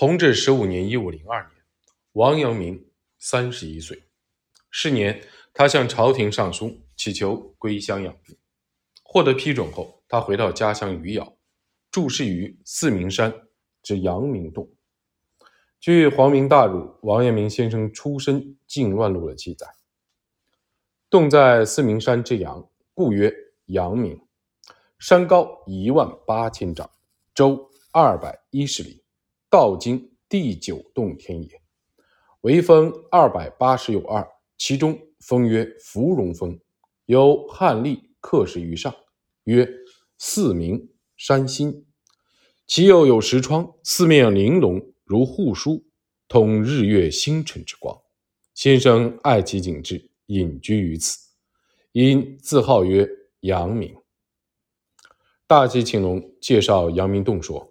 弘治十五年（一五零二年），王阳明三十一岁。是年，他向朝廷上书，祈求归乡养病。获得批准后，他回到家乡余姚，注释于四明山之阳明洞。据《皇明大儒》王阳明先生出身靖乱录的记载，洞在四明山之阳，故曰阳明。山高一万八千丈，周二百一十里，道经第九洞天也。为峰二百八十有二，其中峰曰芙蓉峰，有汉隶刻石于上，曰四明山心。其右有石窗，四面玲珑。如护书，通日月星辰之光。先生爱其景致，隐居于此，因自号曰阳明。大吉青龙介绍阳明洞说，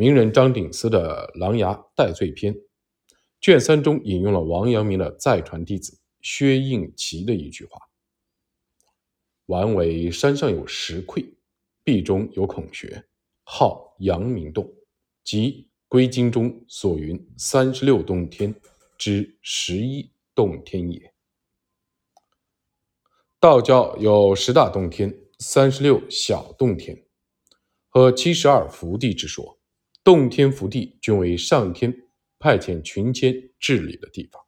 名人张鼎思的《琅琊戴罪篇》卷三中引用了王阳明的再传弟子薛应奇的一句话：“完为山上有石窟，壁中有孔穴，号阳明洞，即。”归经中所云三十六洞天之十一洞天也。道教有十大洞天、三十六小洞天和七十二福地之说。洞天福地均为上天派遣群仙治理的地方。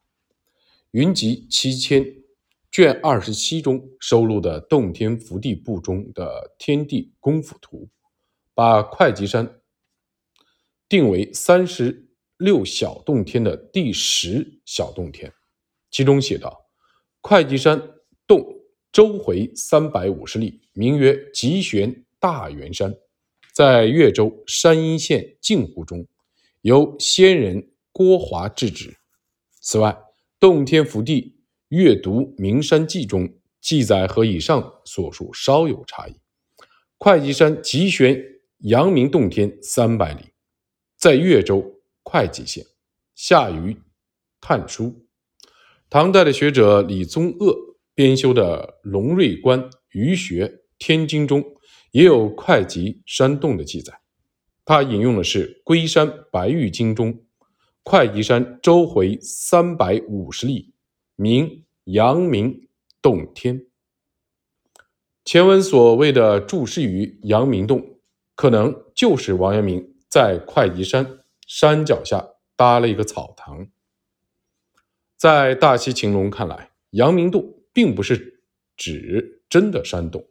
云集七千卷二十七中收录的洞天福地部中的天地功夫图，把会稽山。定为三十六小洞天的第十小洞天，其中写道：“会稽山洞周回三百五十里，名曰极玄大圆山，在越州山阴县镜湖中，由仙人郭华制止。此外，洞天福地阅读名山记中记载和以上所述稍有差异。会稽山极悬阳明洞天三百里。”在越州会稽县，下于探书。唐代的学者李宗鄂编修的《龙瑞观余学天经》中也有会稽山洞的记载。他引用的是《龟山白玉经》中会稽山周回三百五十里，名阳明洞天。前文所谓的注释于阳明洞，可能就是王阳明。在会稽山山脚下搭了一个草堂。在大西秦隆看来，阳明洞并不是指真的山洞。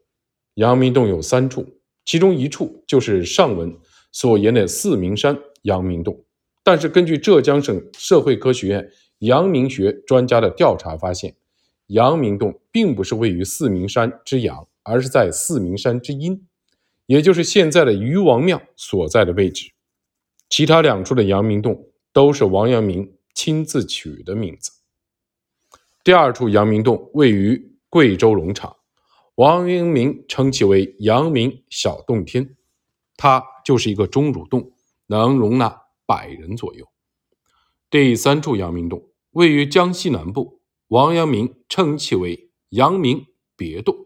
阳明洞有三处，其中一处就是上文所言的四明山阳明洞。但是，根据浙江省社会科学院阳明学专家的调查发现，阳明洞并不是位于四明山之阳，而是在四明山之阴。也就是现在的禹王庙所在的位置，其他两处的阳明洞都是王阳明亲自取的名字。第二处阳明洞位于贵州龙场，王阳明称其为阳明小洞天，它就是一个钟乳洞，能容纳百人左右。第三处阳明洞位于江西南部，王阳明称其为阳明别洞。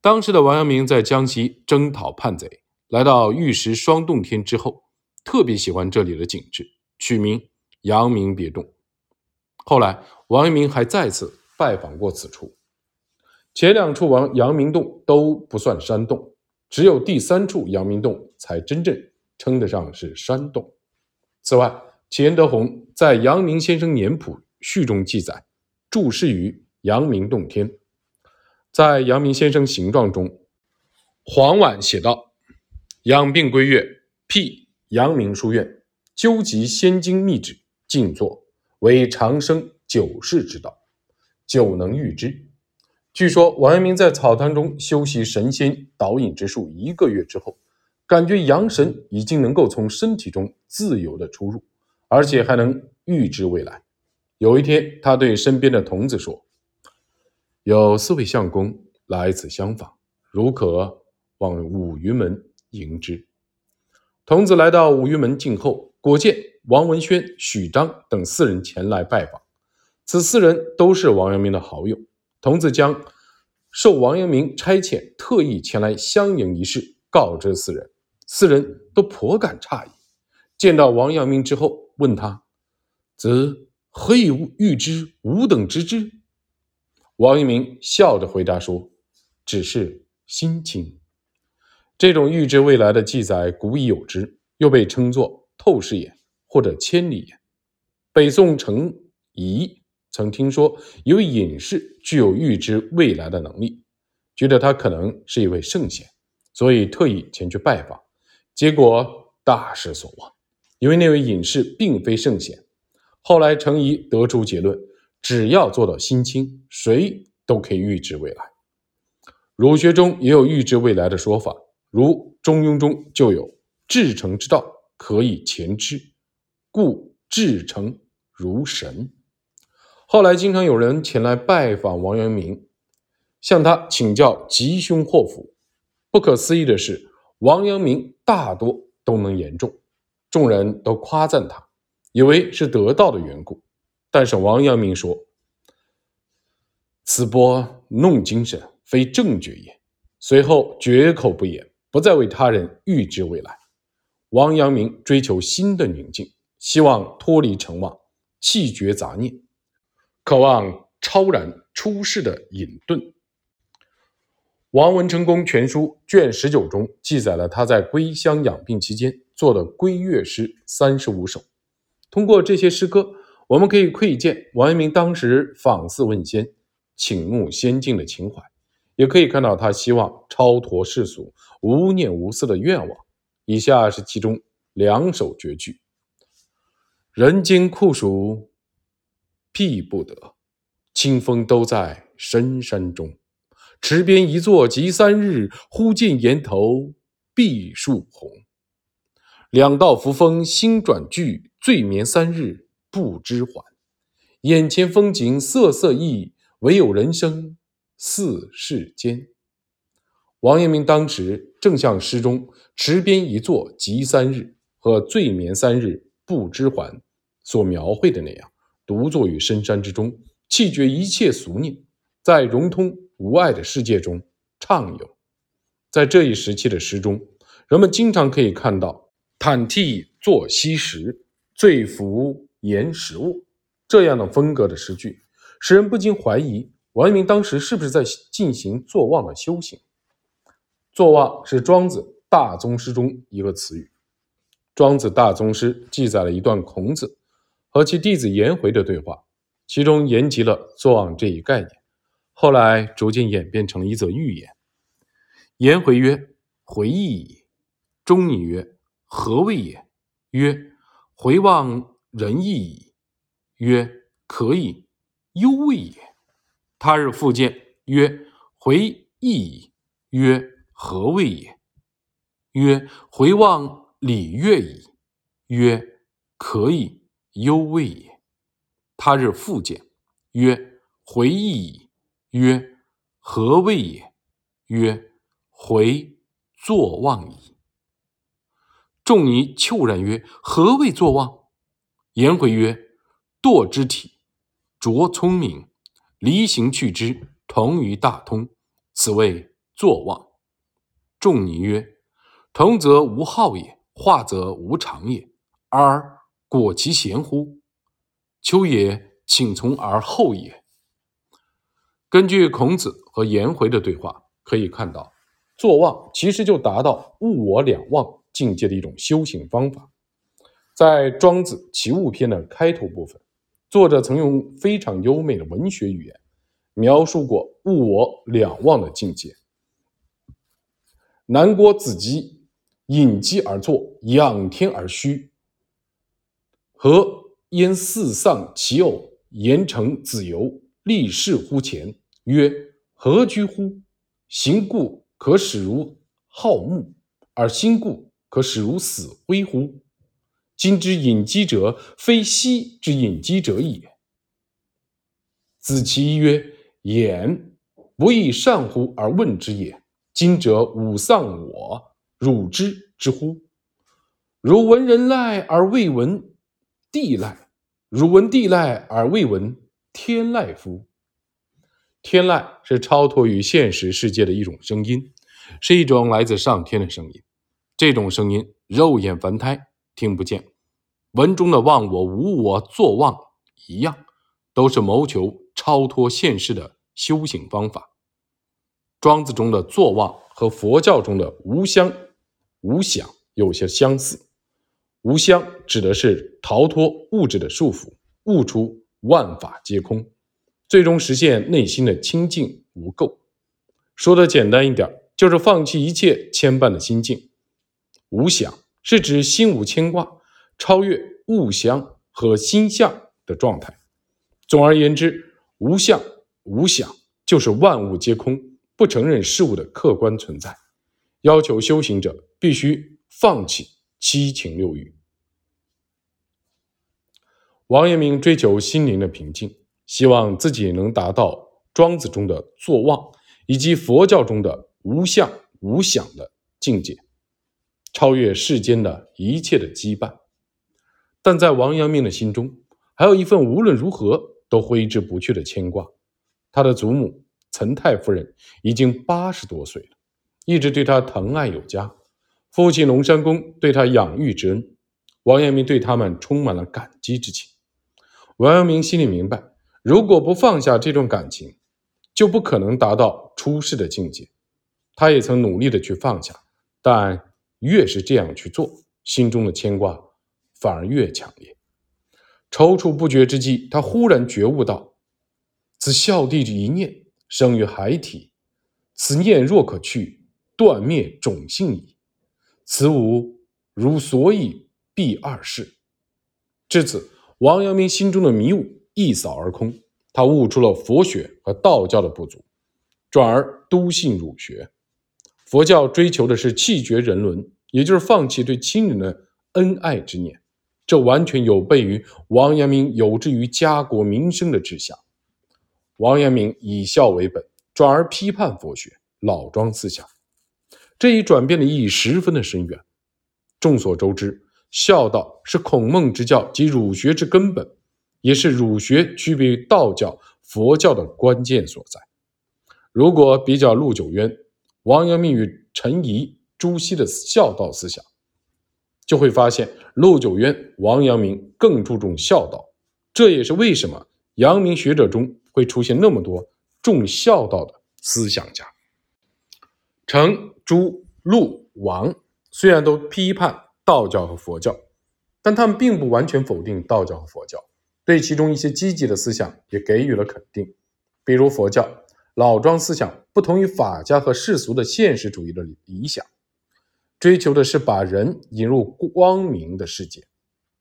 当时的王阳明在江西征讨叛贼，来到玉石双洞天之后，特别喜欢这里的景致，取名阳明别洞。后来，王阳明还再次拜访过此处。前两处王阳明洞都不算山洞，只有第三处阳明洞才真正称得上是山洞。此外，钱德洪在《阳明先生年谱序》中记载，注释于阳明洞天。在阳明先生形状中，黄婉写道：“养病归岳，辟阳明书院，究集仙经秘旨，静坐，为长生久世之道，久能愈之。”据说王阳明在草堂中修习神仙导引之术一个月之后，感觉阳神已经能够从身体中自由的出入，而且还能预知未来。有一天，他对身边的童子说。有四位相公来此相访，如可往五云门迎之。童子来到五云门静候，果见王文轩、许章等四人前来拜访。此四人都是王阳明的好友。童子将受王阳明差遣，特意前来相迎一事告知四人，四人都颇感诧异。见到王阳明之后，问他：“则何以预知吾等之知？”王阳明笑着回答说：“只是心清。”这种预知未来的记载古已有之，又被称作透视眼或者千里眼。北宋程颐曾听说有隐士具有预知未来的能力，觉得他可能是一位圣贤，所以特意前去拜访，结果大失所望，因为那位隐士并非圣贤。后来程颐得出结论：只要做到心清，谁都可以预知未来。儒学中也有预知未来的说法，如《中庸》中就有“至诚之道，可以前知，故”。至诚如神。后来经常有人前来拜访王阳明，向他请教吉凶祸福。不可思议的是，王阳明大多都能言中，众人都夸赞他，以为是得道的缘故。但是王阳明说：“此波弄精神，非正觉也。”随后绝口不言，不再为他人预知未来。王阳明追求心的宁静。希望脱离尘妄，弃绝杂念，渴望超然出世的隐遁。王文成公全书卷十九中记载了他在归乡养病期间做的归月诗三十五首。通过这些诗歌，我们可以窥见王阳明当时访寺问仙、请慕仙境的情怀，也可以看到他希望超脱世俗、无念无私的愿望。以下是其中两首绝句。人间酷暑避不得，清风都在深山中。池边一坐即三日，忽见岩头碧树红。两道扶风心转剧，醉眠三日不知还。眼前风景色色异，唯有人生似世间。王阳明当时正像诗中“池边一坐即三日”和“醉眠三日”。不知还所描绘的那样，独坐于深山之中，弃绝一切俗念，在融通无碍的世界中畅游。在这一时期的诗中，人们经常可以看到“坦替坐西石，醉扶岩石卧”这样的风格的诗句，使人不禁怀疑王阳明当时是不是在进行坐忘的修行。坐忘是庄子大宗师中一个词语。庄子大宗师记载了一段孔子和其弟子颜回的对话，其中言及了坐忘这一概念，后来逐渐演变成了一则寓言。颜回曰：“回忆矣。”仲尼曰：“何谓也？”曰：“回望仁义矣。”曰：“可以，忧谓也。”他日复见，曰：“回忆矣。”曰：“何谓也？”曰：“回望。”礼乐矣，曰：“可以，忧未也。”他日复见，曰：“回忆矣。”曰：“何谓也？”曰：“回坐忘矣。”仲尼悄然曰：“何谓坐忘？”颜回曰：“堕之体，拙聪明，离形去之，同于大通，此谓坐忘。”仲尼曰：“同则无好也。”化则无常也，而果其贤乎？秋也，请从而后也。根据孔子和颜回的对话，可以看到，坐忘其实就达到物我两忘境界的一种修行方法。在《庄子·齐物篇》的开头部分，作者曾用非常优美的文学语言描述过物我两忘的境界。南郭子机。隐机而坐，仰天而虚。何焉四丧其偶？言成子游立事乎前，曰：“何居乎？行故可使如好木，而心故可使如死灰乎？今之隐机者，非昔之隐机者也。”子其曰：“言不亦善乎而问之也。今者吾丧我。”汝之之乎？汝闻人籁而未闻地籁，汝闻地籁而未闻天籁乎？天籁是超脱于现实世界的一种声音，是一种来自上天的声音。这种声音肉眼凡胎听不见。文中的忘我、无我、作忘一样，都是谋求超脱现世的修行方法。庄子中的作忘和佛教中的无相、无想有些相似。无相指的是逃脱物质的束缚，悟出万法皆空，最终实现内心的清净无垢。说的简单一点，就是放弃一切牵绊的心境。无想是指心无牵挂。超越物相和心相的状态。总而言之，无相无想就是万物皆空，不承认事物的客观存在。要求修行者必须放弃七情六欲。王阳明追求心灵的平静，希望自己能达到庄子中的坐忘，以及佛教中的无相无想的境界，超越世间的一切的羁绊。但在王阳明的心中，还有一份无论如何都挥之不去的牵挂。他的祖母岑太夫人已经八十多岁了，一直对他疼爱有加。父亲龙山公对他养育之恩，王阳明对他们充满了感激之情。王阳明心里明白，如果不放下这段感情，就不可能达到出世的境界。他也曾努力的去放下，但越是这样去做，心中的牵挂。反而越强烈。踌躇不决之际，他忽然觉悟到：此孝弟之一念生于孩体，此念若可去，断灭种性矣。此吾如所以必二世。至此，王阳明心中的迷雾一扫而空，他悟出了佛学和道教的不足，转而笃信儒学。佛教追求的是弃绝人伦，也就是放弃对亲人的恩爱之念。这完全有悖于王阳明有志于家国民生的志向。王阳明以孝为本，转而批判佛学、老庄思想，这一转变的意义十分的深远。众所周知，孝道是孔孟之教及儒学之根本，也是儒学区别于道教、佛教的关键所在。如果比较陆九渊、王阳明与陈颐、朱熹的孝道思想，就会发现，陆九渊、王阳明更注重孝道，这也是为什么阳明学者中会出现那么多重孝道的思想家。成、朱、陆、王虽然都批判道教和佛教，但他们并不完全否定道教和佛教，对其中一些积极的思想也给予了肯定。比如佛教老庄思想不同于法家和世俗的现实主义的理想。追求的是把人引入光明的世界，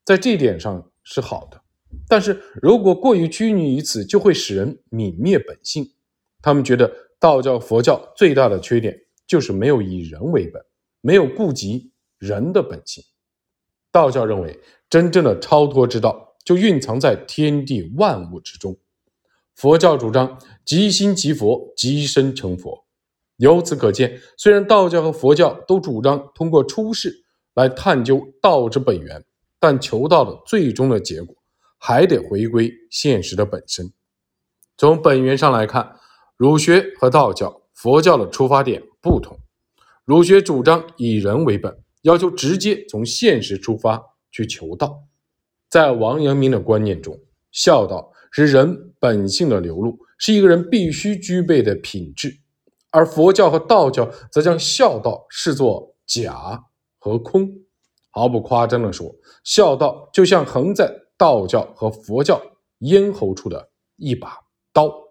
在这一点上是好的。但是如果过于拘泥于此，就会使人泯灭本性。他们觉得道教、佛教最大的缺点就是没有以人为本，没有顾及人的本性。道教认为，真正的超脱之道就蕴藏在天地万物之中。佛教主张即心即佛，即身成佛。由此可见，虽然道教和佛教都主张通过出世来探究道之本源，但求道的最终的结果还得回归现实的本身。从本源上来看，儒学和道教、佛教的出发点不同。儒学主张以人为本，要求直接从现实出发去求道。在王阳明的观念中，孝道是人本性的流露，是一个人必须具备的品质。而佛教和道教则将孝道视作假和空，毫不夸张地说，孝道就像横在道教和佛教咽喉处的一把刀。